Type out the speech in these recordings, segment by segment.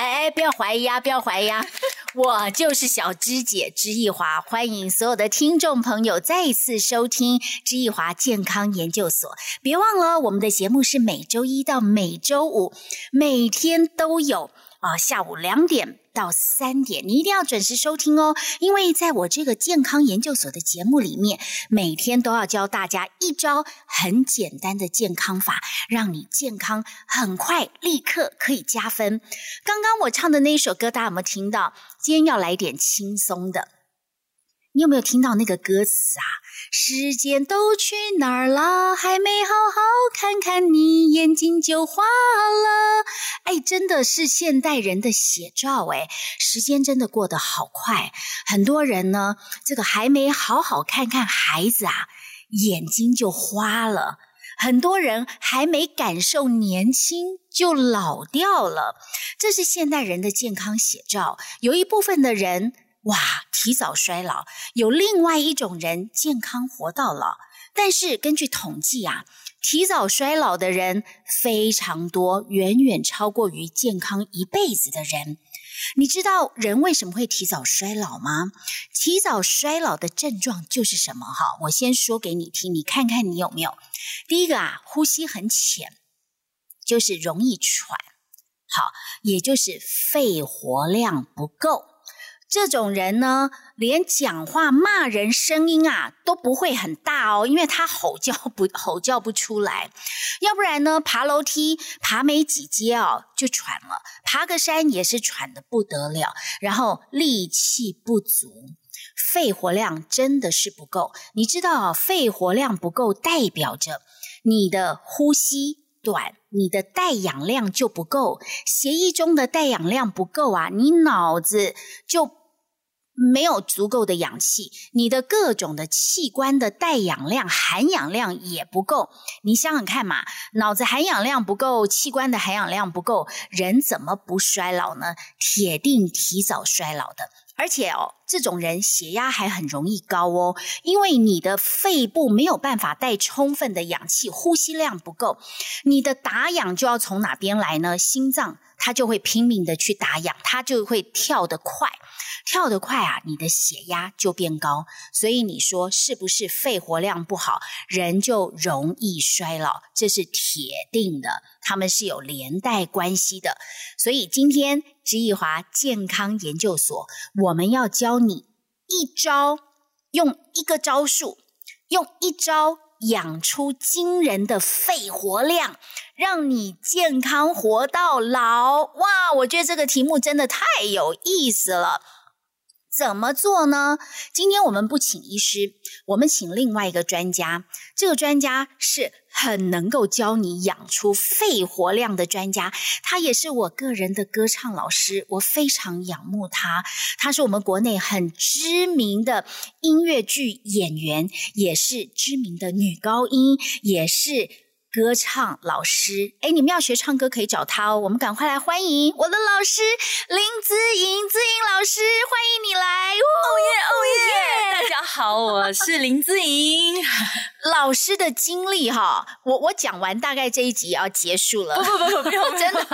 哎哎，不要怀疑啊，不要怀疑啊！我就是小芝姐芝一华，欢迎所有的听众朋友再一次收听芝一华健康研究所。别忘了，我们的节目是每周一到每周五，每天都有啊、下午两点到三点，你一定要准时收听哦。因为在我这个健康研究所的节目里面，每天都要教大家一招很简单的健康法，让你健康很快立刻可以加分。刚刚我唱的那一首歌，大家有没有听到？今天要来点轻松的。你有没有听到那个歌词啊？时间都去哪儿了？还没好好看看你，眼睛就花了。哎，真的是现代人的写照哎，时间真的过得好快。很多人呢，这个还没好好看看孩子啊，眼睛就花了。很多人还没感受年轻就老掉了，这是现代人的健康写照。有一部分的人哇，提早衰老；有另外一种人健康活到老。但是根据统计啊，提早衰老的人非常多，远远超过于健康一辈子的人。你知道人为什么会提早衰老吗？提早衰老的症状就是什么？哈，我先说给你听，你看看你有没有。第一个啊，呼吸很浅，就是容易喘，好，也就是肺活量不够。这种人呢，连讲话骂人声音啊都不会很大哦，因为他吼叫不 吼叫不出来。要不然呢，爬楼梯爬没几阶哦就喘了，爬个山也是喘的不得了，然后力气不足，肺活量真的是不够。你知道，肺活量不够代表着你的呼吸。短，你的带氧量就不够，血液中的带氧量不够啊，你脑子就没有足够的氧气，你的各种的器官的带氧量、含氧量也不够。你想想看嘛，脑子含氧量不够，器官的含氧量不够，人怎么不衰老呢？铁定提早衰老的。而且哦，这种人血压还很容易高哦，因为你的肺部没有办法带充分的氧气，呼吸量不够，你的打氧就要从哪边来呢？心脏它就会拼命的去打氧，它就会跳得快，跳得快啊，你的血压就变高。所以你说是不是肺活量不好，人就容易衰老？这是铁定的，他们是有连带关系的。所以今天知易华健康研究所，我们要教你一招，用一个招数，用一招养出惊人的肺活量，让你健康活到老。哇，我觉得这个题目真的太有意思了。怎么做呢？今天我们不请医师，我们请另外一个专家。这个专家是很能够教你养出肺活量的专家，他也是我个人的歌唱老师，我非常仰慕他。他是我们国内很知名的音乐剧演员，也是知名的女高音，也是。歌唱老师，哎，你们要学唱歌可以找他哦。我们赶快来欢迎我的老师林子颖，子颖老师，欢迎你来！哦耶哦耶！大家好，我是林子颖。老师的经历哈，我我讲完，大概这一集要结束了。不不不不，不用 真的，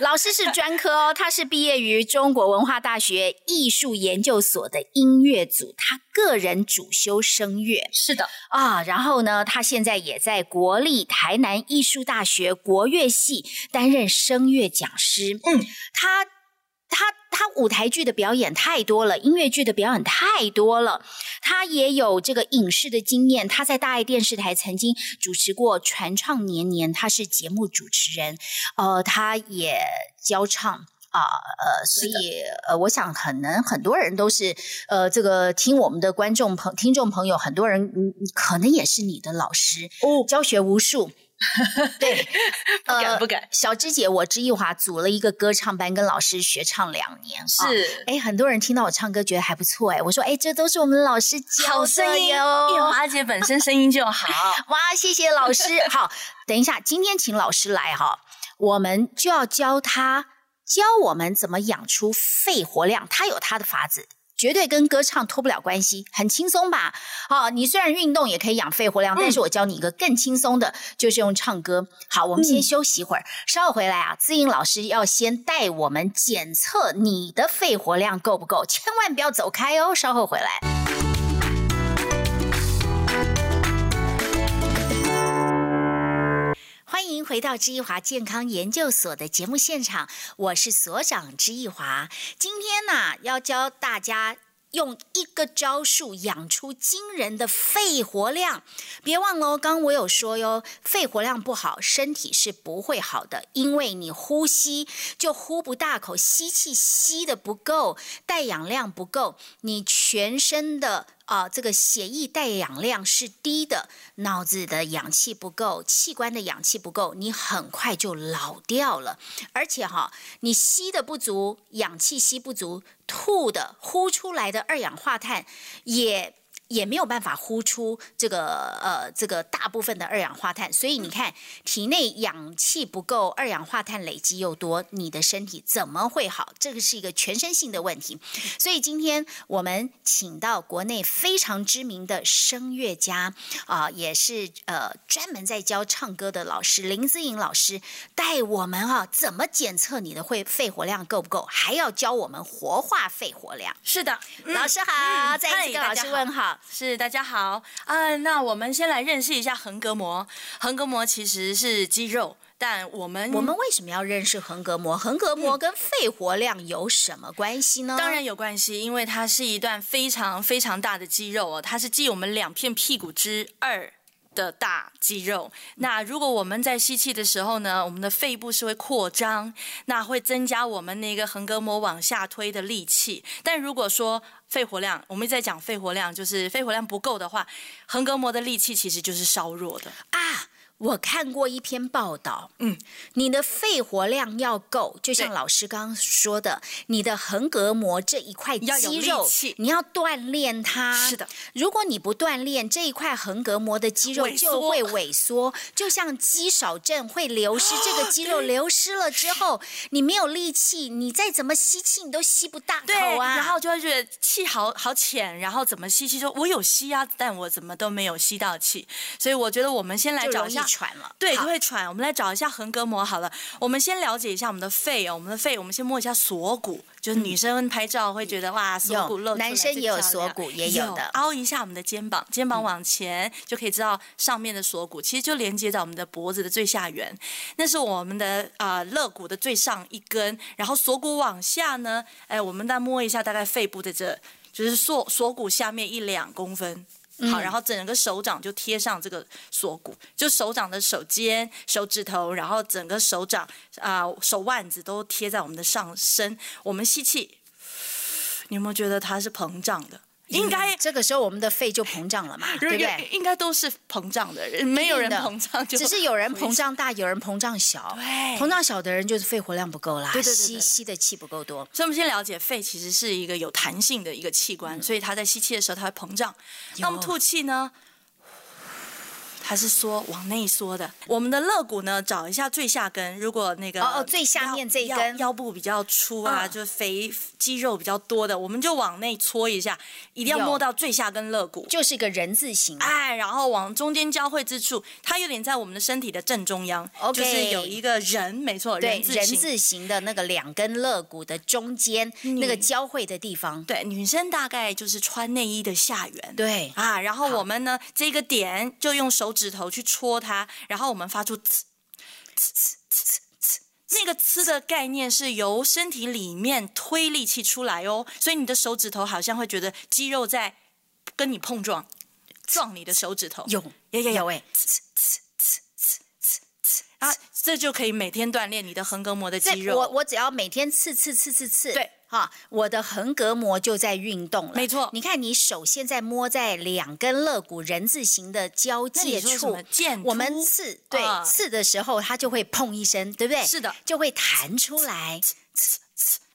老师是专科哦，他是毕业于中国文化大学艺术研究所的音乐组，他个人主修声乐。是的啊，然后呢，他现在也在国立台南艺术大学国乐系担任声乐讲师。嗯，他他他舞台剧的表演太多了，音乐剧的表演太多了。他也有这个影视的经验，他在大爱电视台曾经主持过《传唱年年》，他是节目主持人。呃，他也教唱。啊呃，所以呃，我想可能很多人都是呃，这个听我们的观众朋听众朋友，很多人嗯，可能也是你的老师哦，教学无数。对，不敢不敢。小芝姐，我知艺华组了一个歌唱班，跟老师学唱两年。是，哎，很多人听到我唱歌觉得还不错，哎，我说，哎，这都是我们老师教的哟。艺华姐本身声音就好，哇，谢谢老师。好，等一下，今天请老师来哈，我们就要教他教我们怎么养出肺活量，他有他的法子。绝对跟歌唱脱不了关系，很轻松吧？好，你虽然运动也可以养肺活量，但是我教你一个更轻松的，就是用唱歌。好，我们先休息一会儿，稍后回来啊。资颖老师要先带我们检测你的肺活量够不够，千万不要走开哦。稍后回来。欢迎回到知易华健康研究所的节目现场，我是所长知易华。今天呢，要教大家用一个招数养出惊人的肺活量。别忘了哦，刚刚我有说哟，肺活量不好，身体是不会好的，因为你呼吸就呼不大口，吸气吸的不够，带氧量不够，你全身的。啊，这个血液带氧量是低的，脑子的氧气不够，器官的氧气不够，你很快就老掉了。而且哈，你吸的不足，氧气吸不足，吐的呼出来的二氧化碳也。也没有办法呼出这个呃这个大部分的二氧化碳，所以你看体内氧气不够，二氧化碳累积又多，你的身体怎么会好？这个是一个全身性的问题。所以今天我们请到国内非常知名的声乐家啊，也是呃专门在教唱歌的老师林姿颖老师，带我们啊怎么检测你的会肺活量够不够，还要教我们活化肺活量。是的，老师好，再一次跟老师问好。是大家好啊，那我们先来认识一下横膈膜。横膈膜其实是肌肉，但我们我们为什么要认识横膈膜？横膈膜跟肺活量有什么关系呢？当然有关系，因为它是一段非常非常大的肌肉哦，它是继我们两片屁股之二。的大肌肉，那如果我们在吸气的时候呢，我们的肺部是会扩张，那会增加我们那个横膈膜往下推的力气。但如果说肺活量，我们一直在讲肺活量，就是肺活量不够的话，横膈膜的力气其实就是稍弱的啊。我看过一篇报道，嗯，你的肺活量要够，就像老师刚刚说的，你的横膈膜这一块肌肉，你要锻炼它。是的，如果你不锻炼这一块横膈膜的肌肉，就会萎缩，就像肌少症会流失。这个肌肉流失了之后，你没有力气，你再怎么吸气，你都吸不大口啊。然后就会觉得气好好浅，然后怎么吸气，说我有吸啊，但我怎么都没有吸到气。所以我觉得我们先来找一下。喘了，对，就会喘。我们来找一下横膈膜好了。我们先了解一下我们的肺哦，我们的肺，我们先摸一下锁骨。就是女生拍照会觉得哇，锁骨露出来，男生也有锁骨，也有的。凹一下我们的肩膀，肩膀往前就可以知道上面的锁骨，其实就连接在我们的脖子的最下缘。那是我们的啊肋骨的最上一根，然后锁骨往下呢，哎，我们再摸一下，大概肺部的这，就是锁锁骨下面一两公分。好，然后整个手掌就贴上这个锁骨，就手掌的手尖、手指头，然后整个手掌啊手腕子都贴在我们的上身。我们吸气，你有没有觉得它是膨胀的？应该这个时候我们的肺就膨胀了嘛，对不对？应该都是膨胀的，没有人膨胀，只是有人膨胀大，有人膨胀小。对，膨胀小的人就是肺活量不够啦，吸吸的气不够多。所以我们先了解，肺其实是一个有弹性的一个器官，所以它在吸气的时候它会膨胀。那我们吐气呢？还是缩往内缩的？我们的肋骨呢？找一下最下根。如果那个哦哦，最下面这一根腰部比较粗啊，就肥肌肉比较多的，我们就往内搓一下，一定要摸到最下根肋骨，就是一个人字形。哎，然后往中间交汇之处，它有点在我们的身体的正中央，就是有一个人，没错，人字形。人字形的那个两根肋骨的中间那个交汇的地方。对，女生大概就是穿内衣的下缘。对啊，然后我们呢，这个点就用手指头去戳它，然后我们发出呲呲呲呲呲，那个呲的概念是由身体里面推力气出来哦，所以你的手指头好像会觉得肌肉在跟你碰撞，撞你的手指头。有，有有有哎。啊，这就可以每天锻炼你的横膈膜的肌肉。我我只要每天刺刺刺刺刺，对，哈，我的横膈膜就在运动了。没错你看，你手现在摸在两根肋骨人字形的交界处我们刺对、啊刺的时候，它就会砰一声，对不对？是的就会弹出来。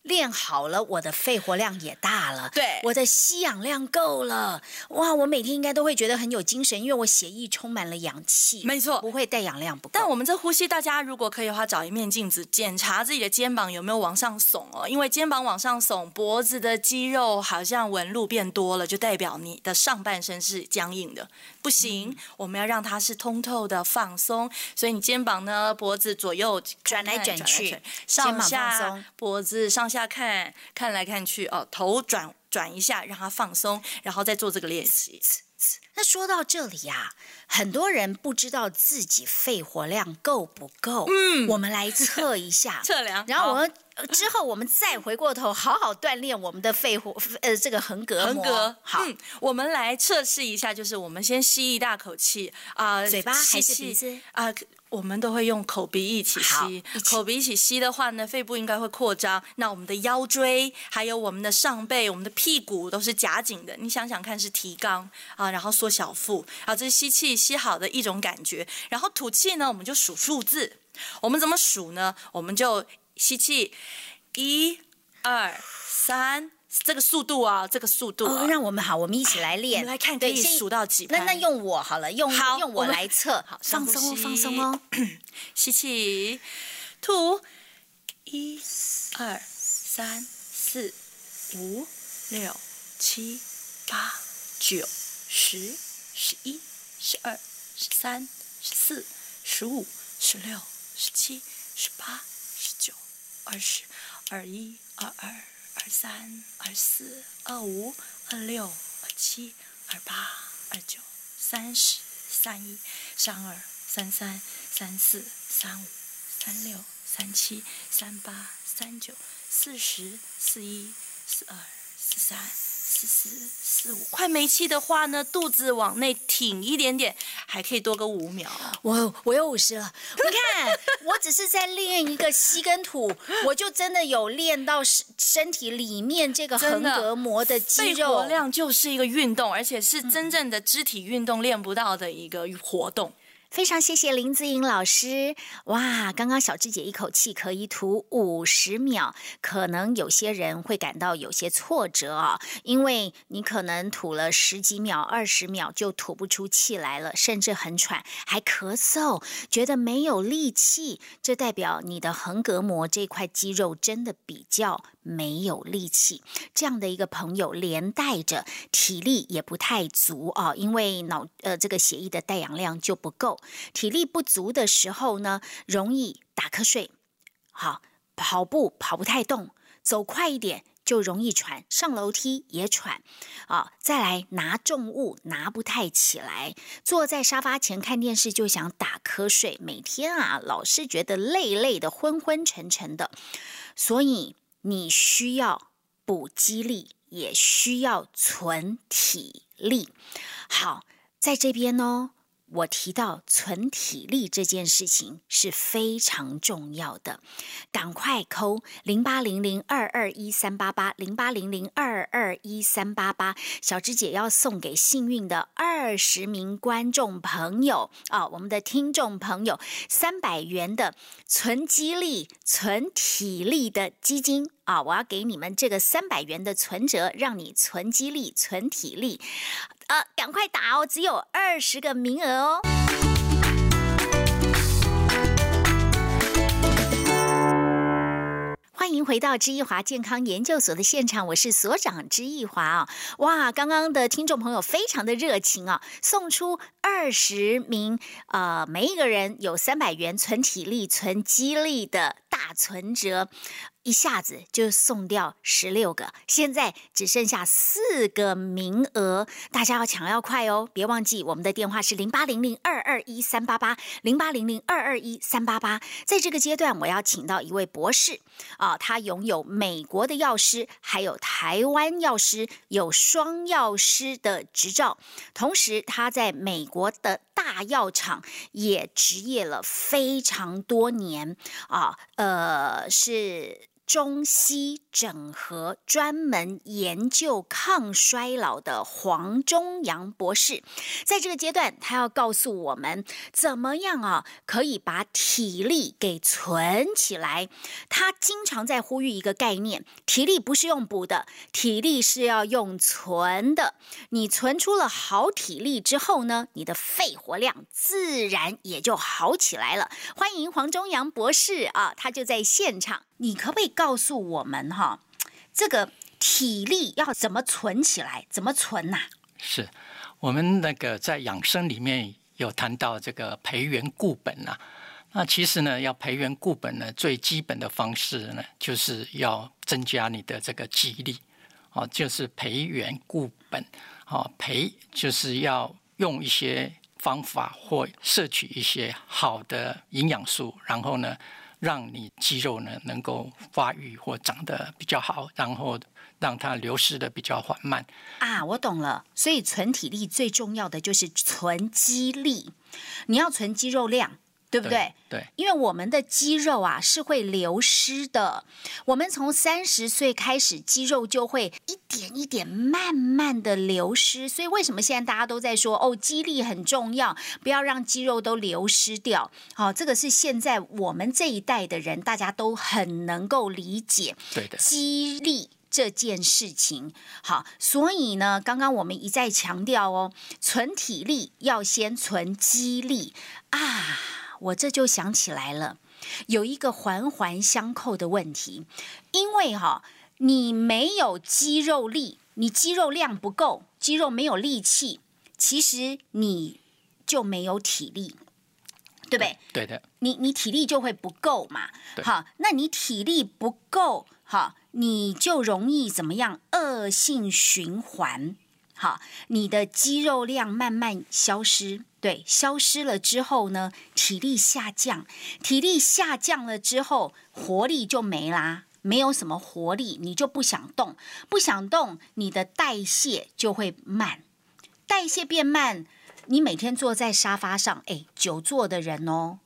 练好了，我的肺活量也大了，对我的吸氧量够了，哇，我每天应该都会觉得很有精神，因为我血液充满了氧气，没错不会带氧量不够。但我们这呼吸，大家如果可以的话，找一面镜子，检查自己的肩膀有没有往上耸哦。因为肩膀往上耸，脖子的肌肉好像纹路变多了，就代表你的上半身是僵硬的，不行。嗯我们要让它是通透的、放松。所以你肩膀呢，脖子左右转来看转去转肩膀放上下松脖子上下看，看来看去哦，头转转一下，让它放松，然后再做这个练习。那说到这里呀、很多人不知道自己肺活量够不够。嗯，我们来测一下 测量然后我们呃之后我们再回过头，好好锻炼我们的肺活呃这个横膈膜。横膈，好，嗯，我们来测试一下，就是我们先吸一大口气啊、嘴巴还是鼻子啊、我们都会用口鼻一起吸起，口鼻一起吸的话呢，肺部应该会扩张。那我们的腰椎，还有我们的上背、我们的屁股都是夹紧的。你想想看，是提肛啊，然后缩小腹啊，这是吸气吸好的一种感觉。然后吐气呢，我们就数数字。我们怎么数呢？我们就吸气，一、二、三，这个速度啊，这个速度啊。哦，让我们好，我们一起来我练。们来看可以数到几拍。那那用我好了，用好用我来测，好放松哦，放松哦。吸气，吐，一、二、三、四、五、六、七、八、九、十、十一、十二、十三、十四、十五、十六、十七、十八、十九、二十、二一、二二、二三、二四、二五、二六、二七、二八、二九、三十、三一、三二、三三、三四、三五、三六、三七、三八、三九、四十、四一、四二、四三、四四、四五。快没气的话呢，肚子往内挺一点点，还可以多个五秒。我我有五十了，你看，我只是在练一个吸跟吐，我就真的有练到身身体里面这个横膈膜的肌肺活肉。量就是一个运动，而且是真正的肢体运动练不到的一个活动。非常谢谢林子颖老师，哇，刚刚小智姐一口气可以吐五十秒，可能有些人会感到有些挫折啊，因为你可能吐了十几秒、二十秒就吐不出气来了，甚至很喘，还咳嗽，觉得没有力气，这代表你的横膈膜这块肌肉真的比较没有力气。这样的一个朋友，连带着体力也不太足啊，因为脑呃这个血液的带氧量就不够，体力不足的时候呢，容易打瞌睡，好跑步跑不太动，走快一点。就容易喘，上楼梯也喘，啊，再来拿重物拿不太起来，坐在沙发前看电视就想打瞌睡，每天啊老是觉得累累的、昏昏沉沉的，所以你需要补肌力，也需要存体力。好，在这边呢，我提到存体力这件事情是非常重要的，赶快扣零八零零二二一三八八零八零零二二一三八八，小芝姐要送给幸运的二十名观众朋友啊，我们的听众朋友三百元的存肌力、存体力的基金啊，我要给你们这个三百元的存折，让你存肌力、存体力。呃，赶快打哦，只有二十个名额哦。欢迎回到知易华健康研究所的现场，我是所长知易华啊！哇，刚刚的听众朋友非常的热情啊，送出二十名，呃，每一个人有三百元存体力、存肌力的大存折。一下子就送掉十六个，现在只剩下四个名额，大家要抢要快哦！别忘记我们的电话是零八零零二二一三八八零八零零二二一三八八。在这个阶段，我要请到一位博士啊，他拥有美国的药师，还有台湾药师，有双药师的执照，同时他在美国的大药厂也执业了非常多年啊，呃呃是中西整合，专门研究抗衰老的黄忠阳博士，在这个阶段，他要告诉我们怎么样啊，可以把体力给存起来。他经常在呼吁一个概念：体力不是用补的，体力是要用存的。你存出了好体力之后呢，你的肺活量自然也就好起来了。欢迎黄忠阳博士啊，他就在现场。你可不可以告诉我们哈，这个体力要怎么存起来？怎么存呐？是我们那个在养生里面有谈到这个培元固本呐。那其实呢，要培元固本呢，最基本的方式呢，就是要增加你的这个肌力哦，就是培元固本哦，培就是要用一些方法或摄取一些好的营养素，然后呢。让你肌肉呢能够发育或长得比较好，然后让它流失的比较缓慢。啊，我懂了。所以存体力最重要的就是存肌力，你要存肌肉量。对不对？对，因为我们的肌肉啊是会流失的。我们从三十岁开始，肌肉就会一点一点慢慢的流失。所以为什么现在大家都在说哦，肌力很重要，不要让肌肉都流失掉。好，这个是现在我们这一代的人大家都很能够理解。对的，肌力这件事情。好，所以呢，刚刚我们一再强调哦，存体力要先存肌力啊。我这就想起来了，有一个环环相扣的问题，因为哈，你没有肌肉力，你肌肉量不够，肌肉没有力气，其实你就没有体力，对不对？对的，你你体力就会不够嘛。好，那你体力不够，哈，你就容易怎么样？恶性循环。好，你的肌肉量慢慢消失，对，消失了之后呢，体力下降，体力下降了之后，活力就没啦，没有什么活力，你就不想动，不想动，你的代谢就会慢，代谢变慢，你每天坐在沙发上，哎，久坐的人哦，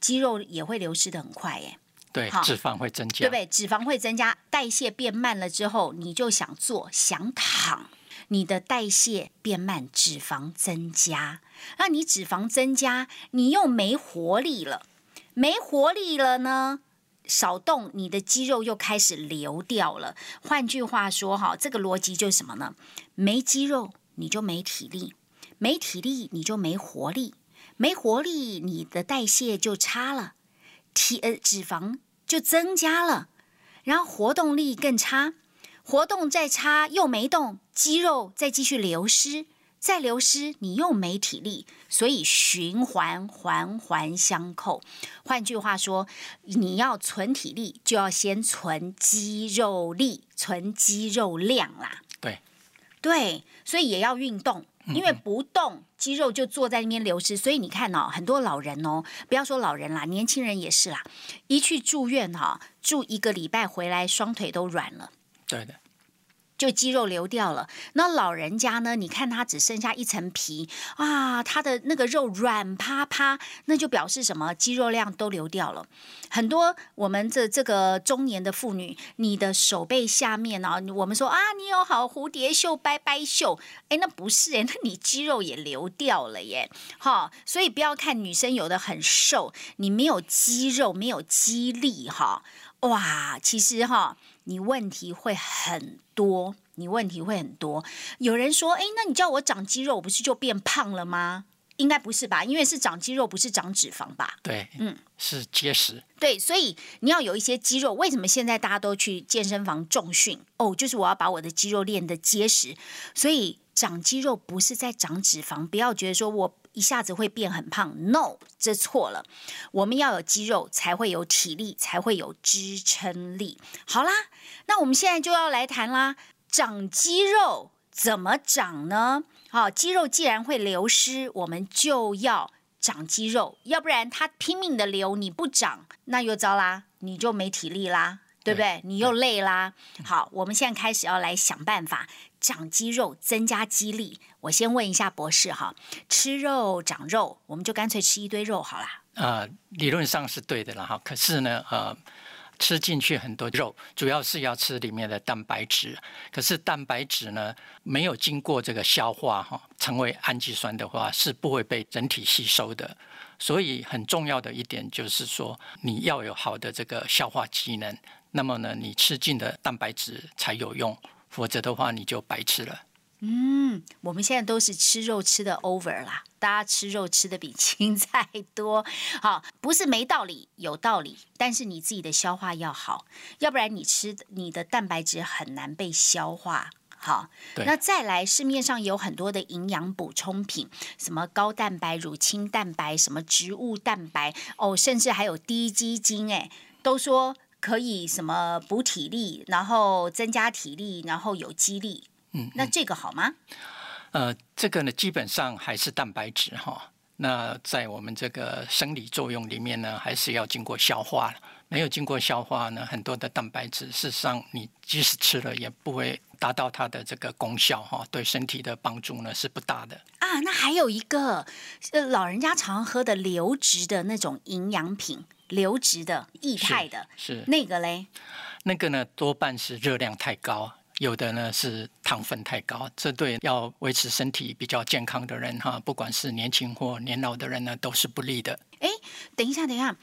肌肉也会流失的很快，哎，对，脂肪会增加，对不对？脂肪会增加，代谢变慢了之后，你就想坐，想躺。你的代谢变慢，脂肪增加，那你脂肪增加，你又没活力了，没活力了呢？少动，你的肌肉又开始流掉了。换句话说，哈，这个逻辑就是什么呢？没肌肉，你就没体力；没体力，你就没活力；没活力，你的代谢就差了，体呃脂肪就增加了，然后活动力更差。活动再差又没动，肌肉再继续流失，再流失你又没体力，所以循环环环相扣。换句话说，你要存体力，就要先存肌肉力，存肌肉量啦。对，对，所以也要运动，因为不动肌肉就坐在那边流失。所以你看哦，很多老人哦，不要说老人啦，年轻人也是啦，一去住院哈，住一个礼拜回来，双腿都软了。对的，就肌肉流掉了。那老人家呢？你看他只剩下一层皮啊，他的那个肉软趴趴，那就表示什么？肌肉量都流掉了。很多我们这这个中年的妇女，你的手背下面啊，我们说啊，你有好蝴蝶袖、拜拜袖，哎，那不是哎，那你肌肉也流掉了耶。哈，所以不要看女生有的很瘦，你没有肌肉，没有肌力，哈，哇，其实哈。你问题会很多，你问题会很多。有人说：“哎，那你叫我长肌肉，不是就变胖了吗？”应该不是吧？因为是长肌肉，不是长脂肪吧？对，嗯，是结实。对，所以你要有一些肌肉。为什么现在大家都去健身房重训？哦，就是我要把我的肌肉练得结实。所以长肌肉不是在长脂肪，不要觉得说我。一下子会变很胖？No，这错了。我们要有肌肉，才会有体力，才会有支撑力。好啦，那我们现在就要来谈啦。长肌肉怎么长呢？好，肌肉既然会流失，我们就要长肌肉，要不然它拼命的流，你不长，那又糟啦，你就没体力啦。对不对？你又累啦。好，我们现在开始要来想办法长肌肉，增加肌力。我先问一下博士哈，吃肉长肉，我们就干脆吃一堆肉好啦。呃，理论上是对的了哈。可是呢，呃，吃进去很多肉，主要是要吃里面的蛋白质。可是蛋白质呢，没有经过这个消化哈，成为氨基酸的话，是不会被整体吸收的。所以很重要的一点就是说，你要有好的这个消化机能，那么呢，你吃进的蛋白质才有用，否则的话你就白吃了。嗯，我们现在都是吃肉吃的 over 啦，大家吃肉吃的比青菜多。好，不是没道理，有道理，但是你自己的消化要好，要不然你吃你的蛋白质很难被消化。好，那再来，市面上有很多的营养补充品，什么高蛋白、乳清蛋白，什么植物蛋白，哦，甚至还有低基精，哎，都说可以什么补体力，然后增加体力，然后有肌力。嗯，那这个好吗？呃，这个呢，基本上还是蛋白质哈。那在我们这个生理作用里面呢，还是要经过消化没有经过消化呢，很多的蛋白质，事实上你即使吃了，也不会达到它的这个功效哈，对身体的帮助呢是不大的。啊，那还有一个，呃，老人家常喝的流质的那种营养品，流质的液态的，是那个嘞？那个呢，多半是热量太高，有的呢是糖分太高，这对要维持身体比较健康的人哈，不管是年轻或年老的人呢，都是不利的。哎，等一下，等一下。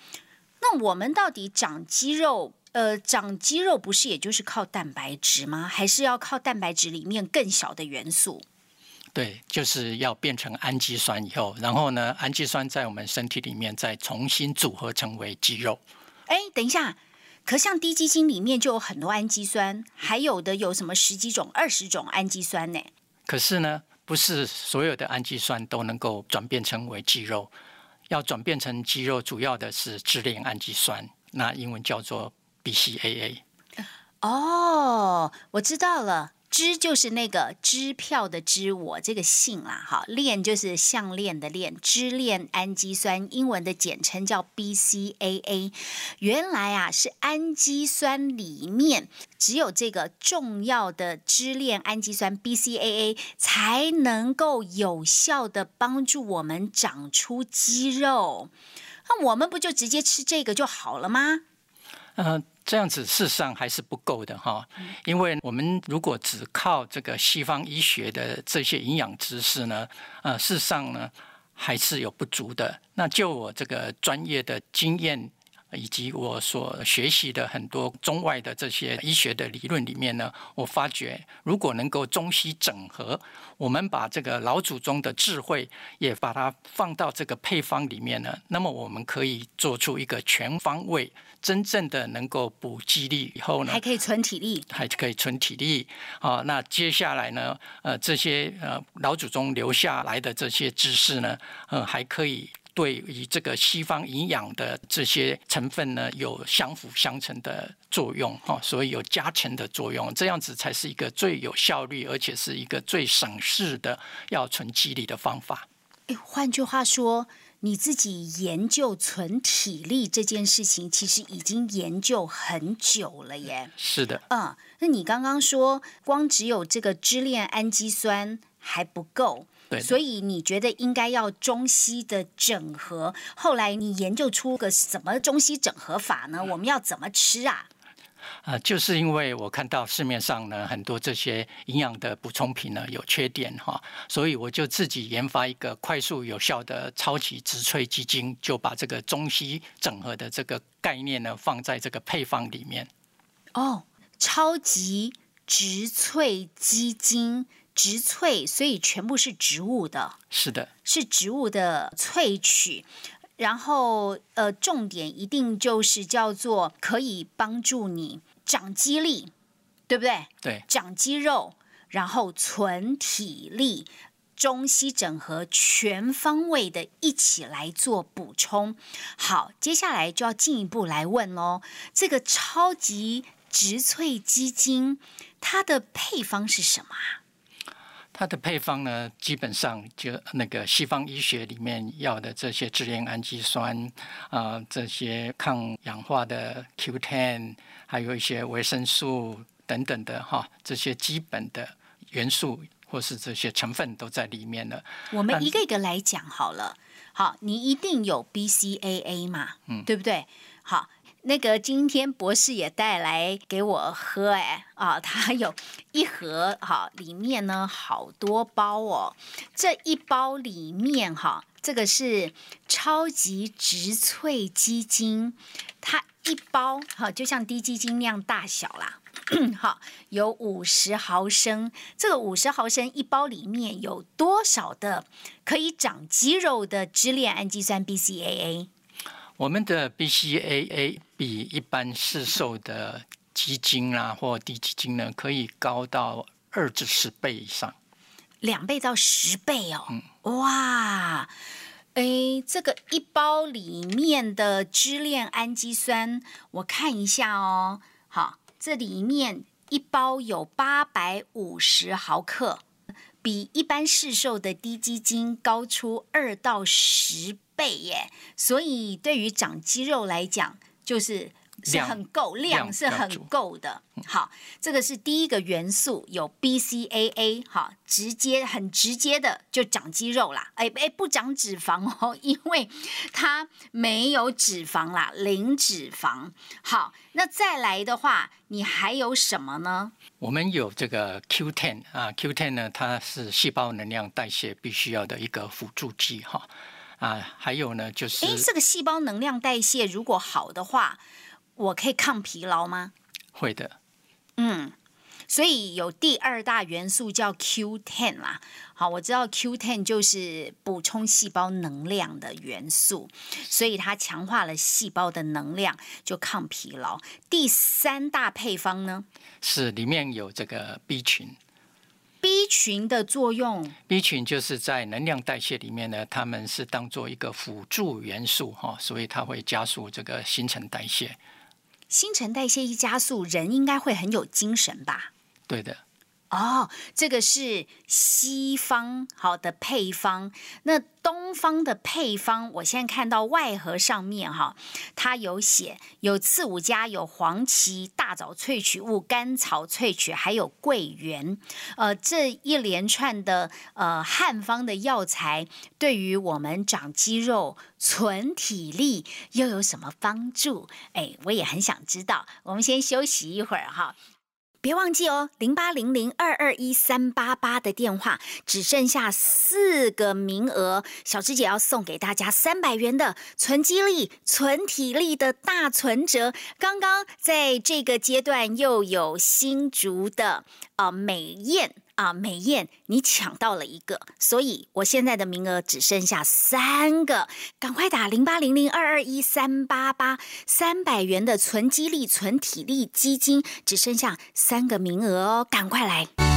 那我们到底长肌肉？呃，长肌肉不是也就是靠蛋白质吗？还是要靠蛋白质里面更小的元素？对，就是要变成氨基酸以后，然后呢，氨基酸在我们身体里面再重新组合成为肌肉。哎，等一下，可像低基金里面就有很多氨基酸，还有的有什么十几种、二十种氨基酸呢？可是呢，不是所有的氨基酸都能够转变成为肌肉。要转变成肌肉，主要的是支链氨基酸，那英文叫做 BCAA。哦，我知道了。支就是那个支票的支，我这个姓啦，哈，链就是项链的链，支链氨基酸，英文的简称叫 BCAA。原来啊，是氨基酸里面只有这个重要的支链氨基酸 BCAA 才能够有效的帮助我们长出肌肉。那我们不就直接吃这个就好了吗？嗯。这样子事实上还是不够的哈，因为我们如果只靠这个西方医学的这些营养知识呢，呃，事实上呢还是有不足的。那就我这个专业的经验。以及我所学习的很多中外的这些医学的理论里面呢，我发觉如果能够中西整合，我们把这个老祖宗的智慧也把它放到这个配方里面呢，那么我们可以做出一个全方位、真正的能够补肌力以后呢，还可以存体力，还可以存体力。啊，那接下来呢，呃，这些呃老祖宗留下来的这些知识呢，呃，还可以。对于这个西方营养的这些成分呢，有相辅相成的作用哈，所以有加成的作用，这样子才是一个最有效率，而且是一个最省事的要存肌力的方法。哎，换句话说，你自己研究存体力这件事情，其实已经研究很久了耶。是的，嗯，那你刚刚说，光只有这个支链氨基酸还不够。所以你觉得应该要中西的整合？后来你研究出个什么中西整合法呢？我们要怎么吃啊？啊，就是因为我看到市面上呢很多这些营养的补充品呢有缺点哈，所以我就自己研发一个快速有效的超级植萃基金，就把这个中西整合的这个概念呢放在这个配方里面。哦，超级植萃基金。植萃，所以全部是植物的，是的，是植物的萃取，然后呃，重点一定就是叫做可以帮助你长肌力，对不对？对，长肌肉，然后存体力，中西整合，全方位的一起来做补充。好，接下来就要进一步来问喽，这个超级植萃基金它的配方是什么啊？它的配方呢，基本上就那个西方医学里面要的这些支链氨基酸啊，这些抗氧化的 Q10，还有一些维生素等等的哈，这些基本的元素或是这些成分都在里面了。我们一个一个来讲好了。好，你一定有 BCAA 嘛？嗯，对不对？好。那个今天博士也带来给我喝，哎啊，它有一盒哈，里面呢好多包哦。这一包里面哈，这个是超级植萃鸡精，它一包哈就像低鸡精那样大小啦。好，有五十毫升。这个五十毫升一包里面有多少的可以长肌肉的支链氨基酸 BCAA？我们的 BCAA 比一般市售的基金啊或低基金呢，可以高到二至十倍以上，两倍到十倍哦。哇，哎，这个一包里面的支链氨基酸，我看一下哦。好。这里面一包有八百五十毫克，比一般市售的低基金高出二到十倍耶。所以对于长肌肉来讲，就是。是很够量，是很够的。好，这个是第一个元素，有 BCAA，哈，直接很直接的就长肌肉啦。哎哎，不长脂肪哦，因为它没有脂肪啦，零脂肪。好，那再来的话，你还有什么呢？我们有这个 Q10 啊，Q10 呢，它是细胞能量代谢必须要的一个辅助剂哈。啊，还有呢，就是哎，这个细胞能量代谢如果好的话。我可以抗疲劳吗？会的。嗯，所以有第二大元素叫 Q ten 啦。好，我知道 Q ten 就是补充细胞能量的元素，所以它强化了细胞的能量，就抗疲劳。第三大配方呢？是里面有这个 B 群。群的作用？B 群就是在能量代谢里面呢，他们是当做一个辅助元素哈，所以它会加速这个新陈代谢。新陈代谢一加速，人应该会很有精神吧？对的。哦，这个是西方好的配方。那东方的配方，我现在看到外盒上面哈，它有写有刺五加，有黄芪、大枣萃取物、甘草萃取，还有桂圆。呃，这一连串的呃汉方的药材，对于我们长肌肉、存体力又有什么帮助？哎，我也很想知道。我们先休息一会儿哈。别忘记哦，零八零零二二一三八八的电话只剩下四个名额，小芝姐要送给大家三百元的存肌力、存体力的大存折。刚刚在这个阶段又有新竹的啊美艳。啊，美艳，你抢到了一个，所以我现在的名额只剩下三个，赶快打零八零零二二一三八八，三百元的存激励、存体力基金只剩下三个名额哦，赶快来。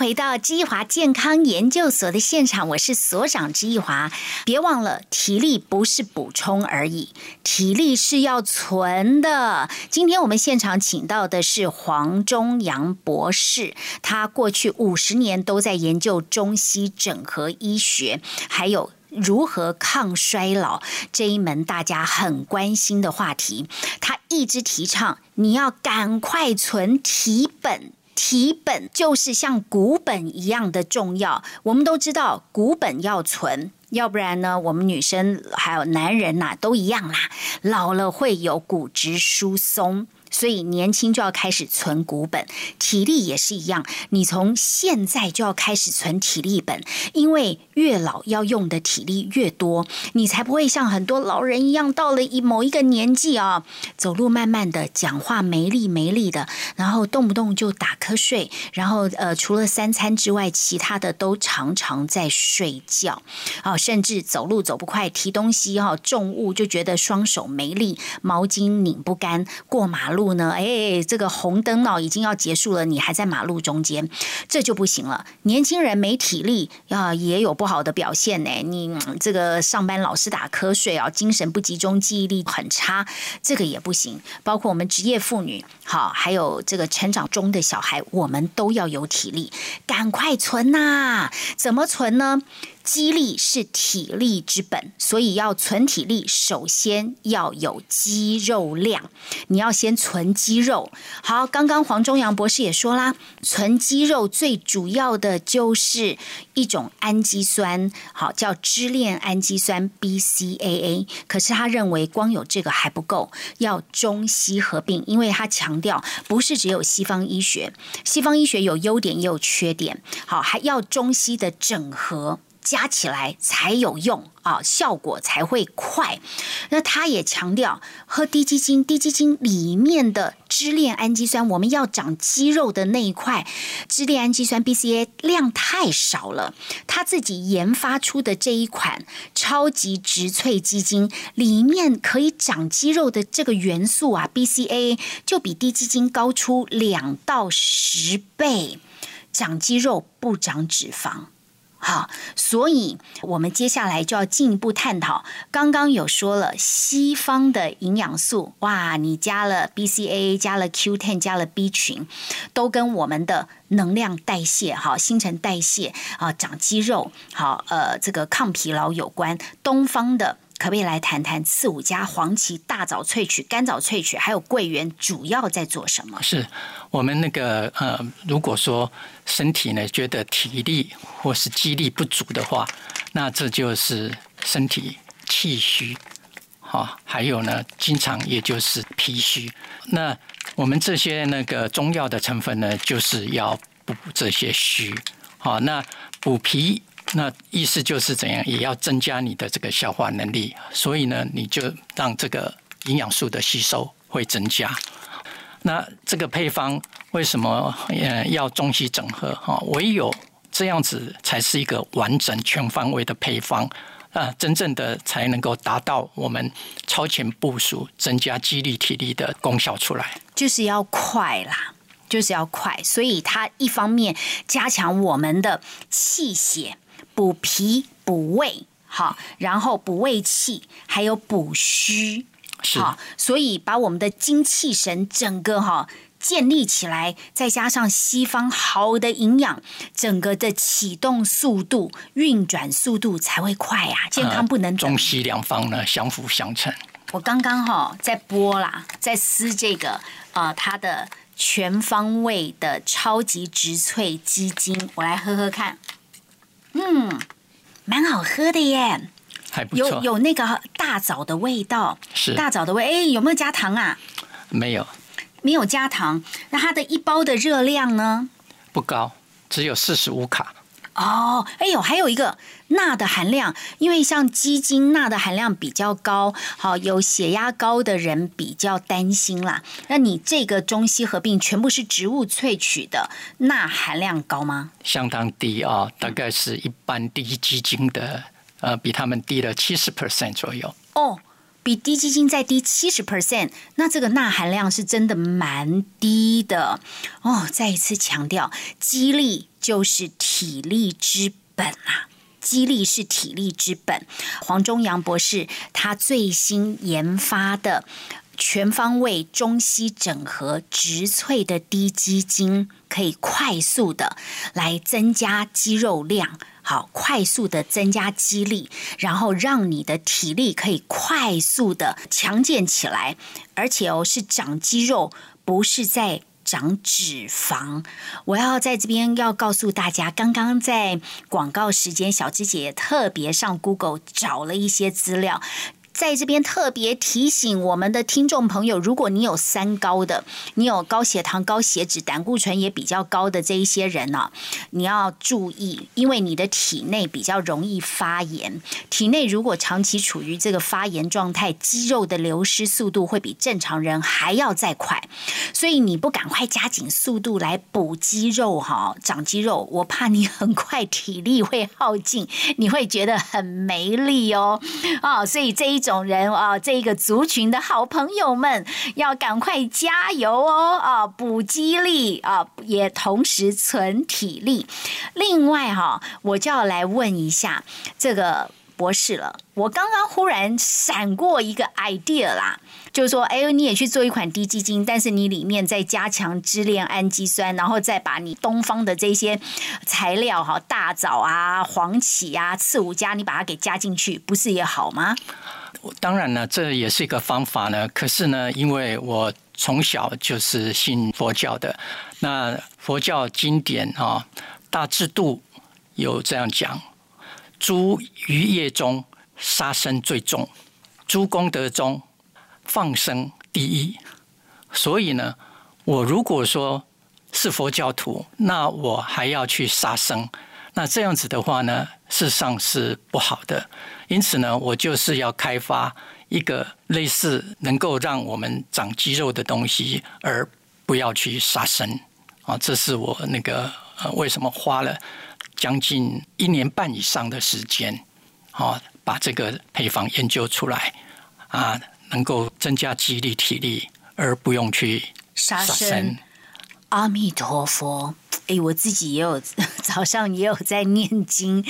回到知易华健康研究所的现场，我是所长知易华。别忘了，体力不是补充而已，体力是要存的。今天我们现场请到的是黄忠阳博士，他过去五十年都在研究中西整合医学，还有如何抗衰老这一门大家很关心的话题。他一直提倡你要赶快存体本。体本就是像股本一样的重要，我们都知道股本要存，要不然呢，我们女生还有男人呐都一样啦，老了会有骨质疏松。所以年轻就要开始存股本，体力也是一样。你从现在就要开始存体力本，因为越老要用的体力越多，你才不会像很多老人一样，到了一某一个年纪啊，走路慢慢的，讲话没力没力的，然后动不动就打瞌睡，然后呃，除了三餐之外，其他的都常常在睡觉，啊，甚至走路走不快，提东西哈，重物就觉得双手没力，毛巾拧不干，过马路。路呢？哎，这个红灯哦，已经要结束了，你还在马路中间，这就不行了。年轻人没体力啊，也有不好的表现呢。你这个上班老是打瞌睡啊，精神不集中，记忆力很差，这个也不行。包括我们职业妇女，好，还有这个成长中的小孩，我们都要有体力，赶快存呐！怎么存呢？肌力是体力之本，所以要存体力，首先要有肌肉量。你要先存肌肉。好，刚刚黄忠阳博士也说啦，存肌肉最主要的就是一种氨基酸，好，叫支链氨基酸 BCAA。可是他认为光有这个还不够，要中西合并，因为他强调不是只有西方医学，西方医学有优点也有缺点，好，还要中西的整合。加起来才有用啊，效果才会快。那他也强调，喝低基精，低基精里面的支链氨基酸，我们要长肌肉的那一块支链氨基酸 BCA 量太少了。他自己研发出的这一款超级植萃基精，里面可以长肌肉的这个元素啊，BCA 就比低基精高出两到十倍，长肌肉不长脂肪。好，所以我们接下来就要进一步探讨。刚刚有说了，西方的营养素，哇，你加了 BCA，加了 Q10，加了 B 群，都跟我们的能量代谢、哈新陈代谢啊，长肌肉，好呃，这个抗疲劳有关。东方的。可不可以来谈谈刺五加、黄芪、大枣萃取、甘枣萃取，还有桂圆主要在做什么？是我们那个呃，如果说身体呢觉得体力或是肌力不足的话，那这就是身体气虚，好，还有呢，经常也就是脾虚。那我们这些那个中药的成分呢，就是要补这些虚，好，那补脾。那意思就是怎样，也要增加你的这个消化能力，所以呢，你就让这个营养素的吸收会增加。那这个配方为什么呃要中西整合？哈，唯有这样子才是一个完整全方位的配方啊，真正的才能够达到我们超前部署、增加肌力体力的功效出来。就是要快啦，就是要快，所以它一方面加强我们的气血。补脾补胃，好，然后补胃气，还有补虚，好，所以把我们的精气神整个哈建立起来，再加上西方好的营养，整个的启动速度、运转速度才会快呀。健康不能中西两方呢相辅相成。我刚刚哈在播啦，在撕这个呃它的全方位的超级植萃基金，我来喝喝看。嗯，蛮好喝的耶，还不错，有有那个大枣的味道，是大枣的味。哎，有没有加糖啊？没有，没有加糖。那它的一包的热量呢？不高，只有四十五卡。哦，哎呦，还有一个钠的含量，因为像鸡精钠的含量比较高，好有血压高的人比较担心啦。那你这个中西合并全部是植物萃取的，钠含量高吗？相当低啊，大概是一般低基精的，呃，比他们低了七十 percent 左右。哦，比低基精再低七十 percent，那这个钠含量是真的蛮低的。哦，再一次强调，激励。就是体力之本啊！肌力是体力之本。黄忠阳博士他最新研发的全方位中西整合植萃的低肌精，可以快速的来增加肌肉量，好，快速的增加肌力，然后让你的体力可以快速的强健起来，而且哦，是长肌肉，不是在。长脂肪，我要在这边要告诉大家，刚刚在广告时间，小芝姐特别上 Google 找了一些资料。在这边特别提醒我们的听众朋友，如果你有三高的，你有高血糖、高血脂、胆固醇也比较高的这一些人呢，你要注意，因为你的体内比较容易发炎。体内如果长期处于这个发炎状态，肌肉的流失速度会比正常人还要再快。所以你不赶快加紧速度来补肌肉哈，长肌肉，我怕你很快体力会耗尽，你会觉得很没力哦。啊，所以这一种。种人啊，这个族群的好朋友们，要赶快加油哦！啊，补肌力啊，也同时存体力。另外哈，我就要来问一下这个。博士了。我刚刚忽然闪过一个 idea 啦，就是说，哎，你也去做一款低基金，但是你里面再加强支链氨基酸，然后再把你东方的这些材料哈，大枣啊、黄芪啊、刺五加，你把它给加进去，不是也好吗？当然呢，这也是一个方法呢。可是呢，因为我从小就是信佛教的，那佛教经典啊，大智度有这样讲：诸余业中。杀生最重，诸功德中放生第一。所以呢，我如果说是佛教徒，那我还要去杀生，那这样子的话呢，事实上是不好的。因此呢，我就是要开发一个类似能够让我们长肌肉的东西，而不要去杀生。啊，这是我那个呃，为什么花了将近一年半以上的时间，啊。把这个配方研究出来，啊，能够增加肌力、体力，而不用去杀生。阿弥陀佛！哎，我自己也有 早上也有在念经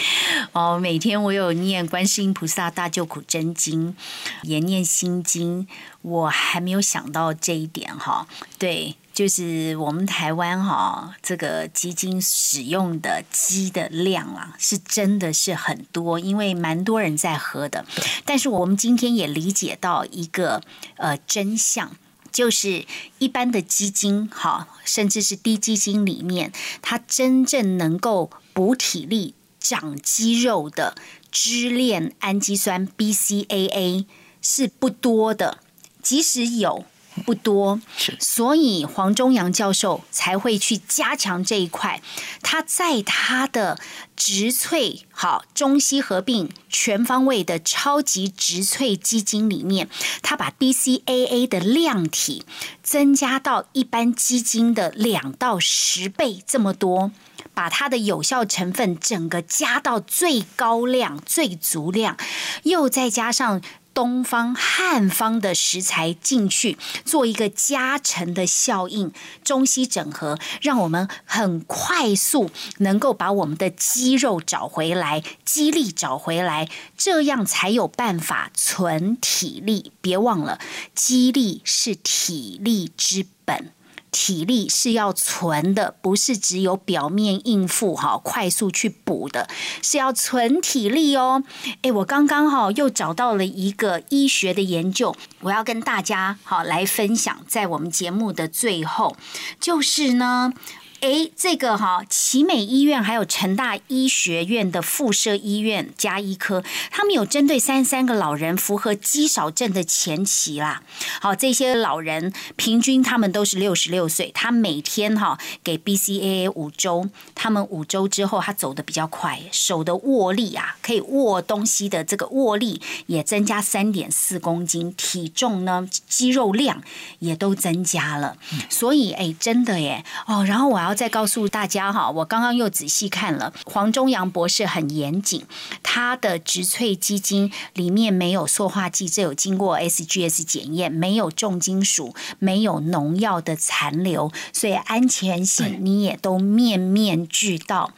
哦，每天我有念观世音菩萨大救苦真经，也念心经。我还没有想到这一点哈，对。就是我们台湾哈，这个基金使用的鸡的量啊，是真的是很多，因为蛮多人在喝的。但是我们今天也理解到一个呃真相，就是一般的基金哈，甚至是低基金里面，它真正能够补体力、长肌肉的支链氨基酸 BCAA 是不多的，即使有。不多，所以黄忠阳教授才会去加强这一块。他在他的植萃好中西合并全方位的超级植萃基金里面，他把 BCAA 的量体增加到一般基金的两到十倍这么多，把它的有效成分整个加到最高量、最足量，又再加上。东方汉方的食材进去做一个加成的效应，中西整合，让我们很快速能够把我们的肌肉找回来，肌力找回来，这样才有办法存体力。别忘了，肌力是体力之本。体力是要存的，不是只有表面应付哈，快速去补的，是要存体力哦。诶，我刚刚哈又找到了一个医学的研究，我要跟大家好来分享，在我们节目的最后，就是呢。哎，这个哈，奇美医院还有成大医学院的附设医院加医科，他们有针对三十三个老人符合肌少症的前期啦。好，这些老人平均他们都是六十六岁，他每天哈给 BCAA 五周，他们五周之后他走的比较快，手的握力啊，可以握东西的这个握力也增加三点四公斤，体重呢肌肉量也都增加了。所以哎，真的耶哦，然后我要。再告诉大家哈，我刚刚又仔细看了，黄忠阳博士很严谨，他的植萃基金里面没有塑化剂，这有经过 SGS 检验，没有重金属，没有农药的残留，所以安全性你也都面面俱到。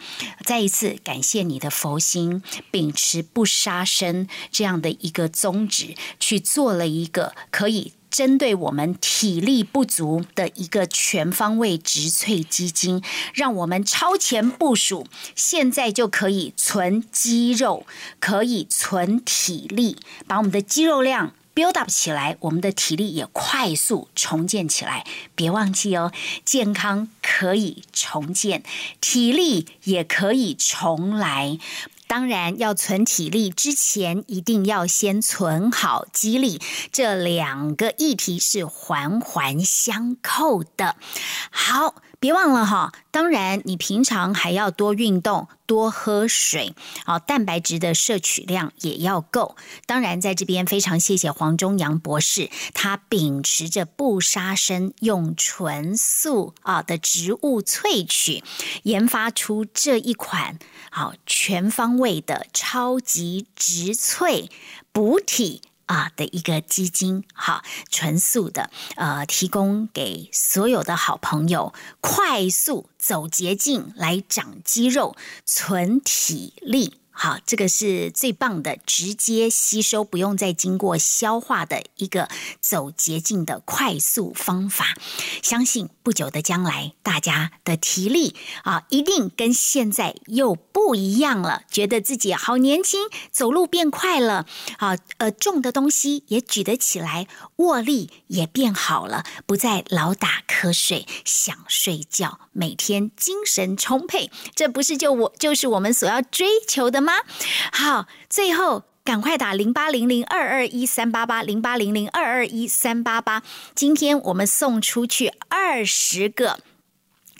再一次感谢你的佛心，秉持不杀生这样的一个宗旨，去做了一个可以。针对我们体力不足的一个全方位植萃基金，让我们超前部署，现在就可以存肌肉，可以存体力，把我们的肌肉量 build up 起来，我们的体力也快速重建起来。别忘记哦，健康可以重建，体力也可以重来。当然，要存体力之前，一定要先存好肌力。这两个议题是环环相扣的。好。别忘了哈，当然你平常还要多运动，多喝水，好，蛋白质的摄取量也要够。当然，在这边非常谢谢黄忠阳博士，他秉持着不杀生、用纯素啊的植物萃取，研发出这一款好全方位的超级植萃补体。啊的一个基金，哈纯素的，呃，提供给所有的好朋友，快速走捷径来长肌肉、存体力。好，这个是最棒的，直接吸收，不用再经过消化的一个走捷径的快速方法。相信不久的将来，大家的体力啊，一定跟现在又不一样了，觉得自己好年轻，走路变快了，啊，呃，重的东西也举得起来，握力也变好了，不再老打瞌睡，想睡觉，每天精神充沛，这不是就我就是我们所要追求的吗？好，最后。赶快打零八零零二二一三八八零八零零二二一三八八，今天我们送出去二十个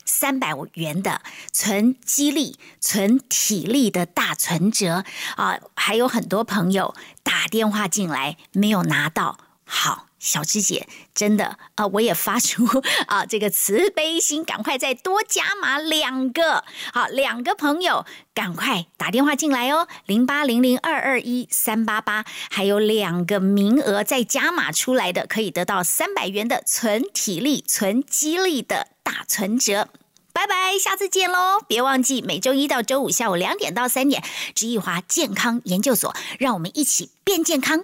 三百元的存激励、存体力的大存折啊！还有很多朋友打电话进来没有拿到，好。小芝姐，真的啊，我也发出啊这个慈悲心，赶快再多加码两个，好，两个朋友赶快打电话进来哦，零八零零二二一三八八，还有两个名额再加码出来的，可以得到三百元的存体力、存激励的大存折。拜拜，下次见喽！别忘记每周一到周五下午两点到三点，知易华健康研究所，让我们一起变健康。